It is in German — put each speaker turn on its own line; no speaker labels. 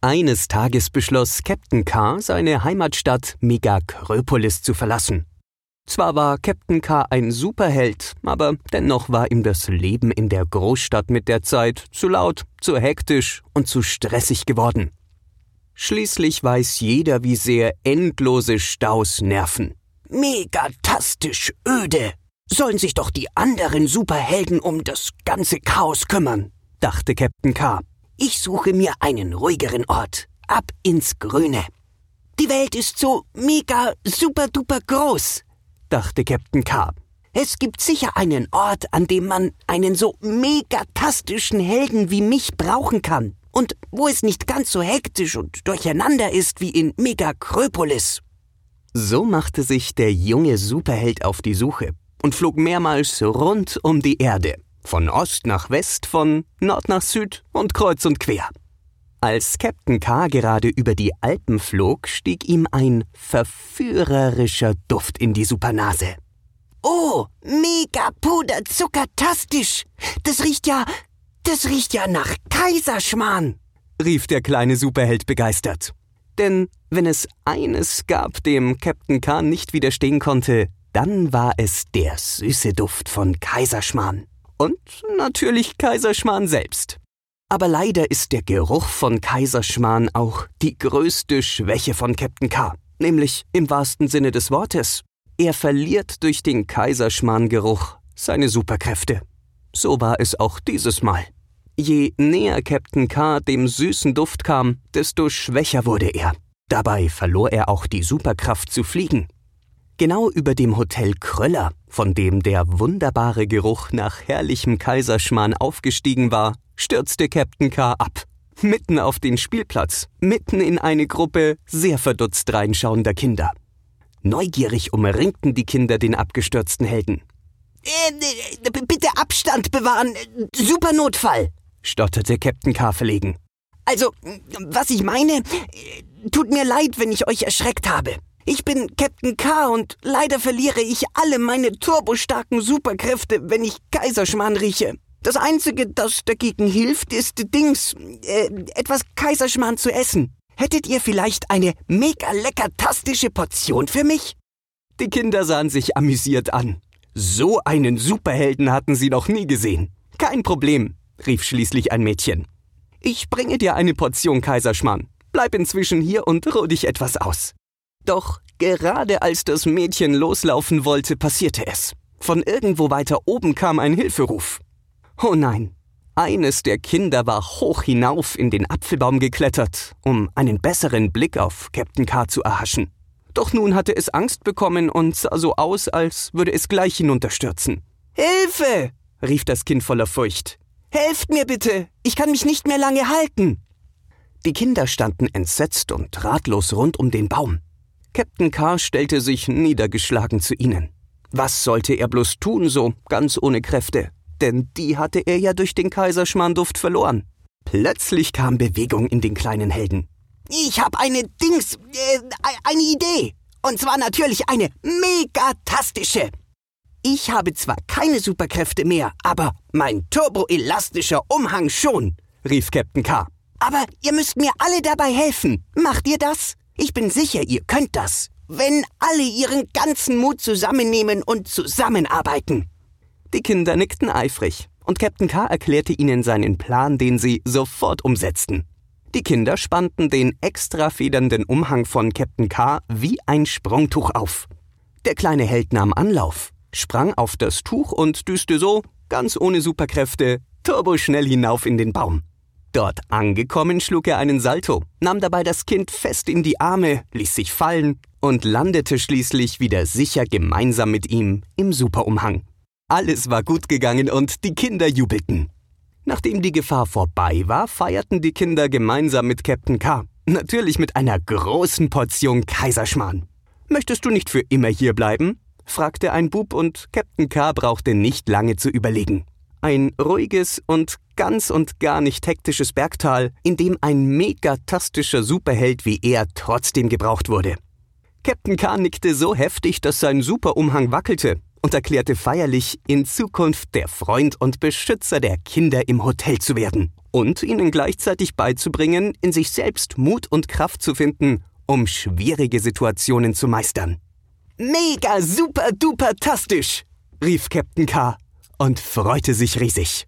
Eines Tages beschloss Captain K., seine Heimatstadt Megacröpolis zu verlassen. Zwar war Captain K. ein Superheld, aber dennoch war ihm das Leben in der Großstadt mit der Zeit zu laut, zu hektisch und zu stressig geworden. Schließlich weiß jeder, wie sehr endlose Staus nerven.
Megatastisch öde. Sollen sich doch die anderen Superhelden um das ganze Chaos kümmern, dachte Captain K. Ich suche mir einen ruhigeren Ort. Ab ins Grüne. Die Welt ist so mega super duper groß, dachte Captain K. Es gibt sicher einen Ort, an dem man einen so megatastischen Helden wie mich brauchen kann. Und wo es nicht ganz so hektisch und durcheinander ist wie in Megacröpolis.
So machte sich der junge Superheld auf die Suche und flog mehrmals rund um die Erde. Von Ost nach West, von Nord nach Süd und kreuz und quer. Als Captain K gerade über die Alpen flog, stieg ihm ein verführerischer Duft in die Supernase.
Oh, mega puder zuckertastisch. Das riecht ja, das riecht ja nach Kaiserschmarrn,
rief der kleine Superheld begeistert. Denn wenn es eines gab, dem Captain K nicht widerstehen konnte, dann war es der süße Duft von Kaiserschmarrn. Und natürlich Kaiserschmarrn selbst. Aber leider ist der Geruch von Kaiserschmarrn auch die größte Schwäche von Captain K, nämlich im wahrsten Sinne des Wortes. Er verliert durch den Kaiserschmarrn-Geruch seine Superkräfte. So war es auch dieses Mal. Je näher Captain K dem süßen Duft kam, desto schwächer wurde er. Dabei verlor er auch die Superkraft zu fliegen. Genau über dem Hotel Kröller, von dem der wunderbare Geruch nach herrlichem Kaiserschmarrn aufgestiegen war, stürzte Captain K. ab. Mitten auf den Spielplatz, mitten in eine Gruppe sehr verdutzt reinschauender Kinder. Neugierig umringten die Kinder den abgestürzten Helden.
Äh, bitte Abstand bewahren, super Notfall, stotterte Captain K. verlegen. Also, was ich meine, tut mir leid, wenn ich euch erschreckt habe. Ich bin Captain K und leider verliere ich alle meine turbostarken Superkräfte, wenn ich Kaiserschmarrn rieche. Das Einzige, das dagegen hilft, ist Dings, äh, etwas Kaiserschmarrn zu essen. Hättet ihr vielleicht eine mega leckertastische Portion für mich?
Die Kinder sahen sich amüsiert an. So einen Superhelden hatten sie noch nie gesehen. Kein Problem, rief schließlich ein Mädchen. Ich bringe dir eine Portion Kaiserschmarrn. Bleib inzwischen hier und ruh dich etwas aus. Doch gerade als das Mädchen loslaufen wollte, passierte es. Von irgendwo weiter oben kam ein Hilferuf. Oh nein, eines der Kinder war hoch hinauf in den Apfelbaum geklettert, um einen besseren Blick auf Captain K zu erhaschen. Doch nun hatte es Angst bekommen und sah so aus, als würde es gleich hinunterstürzen.
Hilfe!
rief das Kind voller Furcht.
Helft mir bitte! Ich kann mich nicht mehr lange halten!
Die Kinder standen entsetzt und ratlos rund um den Baum. Captain Carr stellte sich niedergeschlagen zu ihnen. Was sollte er bloß tun, so ganz ohne Kräfte? Denn die hatte er ja durch den Kaiserschmarrnduft verloren. Plötzlich kam Bewegung in den kleinen Helden.
Ich hab eine Dings, äh, eine Idee. Und zwar natürlich eine megatastische. Ich habe zwar keine Superkräfte mehr, aber mein turboelastischer Umhang schon, rief Captain K. Aber ihr müsst mir alle dabei helfen. Macht ihr das? Ich bin sicher, ihr könnt das, wenn alle ihren ganzen Mut zusammennehmen und zusammenarbeiten.
Die Kinder nickten eifrig, und Captain K. erklärte ihnen seinen Plan, den sie sofort umsetzten. Die Kinder spannten den extra federnden Umhang von Captain K. wie ein Sprungtuch auf. Der kleine Held nahm Anlauf, sprang auf das Tuch und düste so, ganz ohne Superkräfte, turboschnell hinauf in den Baum. Dort angekommen schlug er einen Salto, nahm dabei das Kind fest in die Arme, ließ sich fallen und landete schließlich wieder sicher gemeinsam mit ihm im Superumhang. Alles war gut gegangen und die Kinder jubelten. Nachdem die Gefahr vorbei war, feierten die Kinder gemeinsam mit Captain K. Natürlich mit einer großen Portion Kaiserschmarrn. Möchtest du nicht für immer hier bleiben? fragte ein Bub und Captain K. brauchte nicht lange zu überlegen. Ein ruhiges und ganz und gar nicht hektisches Bergtal, in dem ein megatastischer Superheld wie er trotzdem gebraucht wurde. Captain K. nickte so heftig, dass sein Superumhang wackelte und erklärte feierlich, in Zukunft der Freund und Beschützer der Kinder im Hotel zu werden und ihnen gleichzeitig beizubringen, in sich selbst Mut und Kraft zu finden, um schwierige Situationen zu meistern.
Mega super duper tastisch, rief Captain K und freute sich riesig.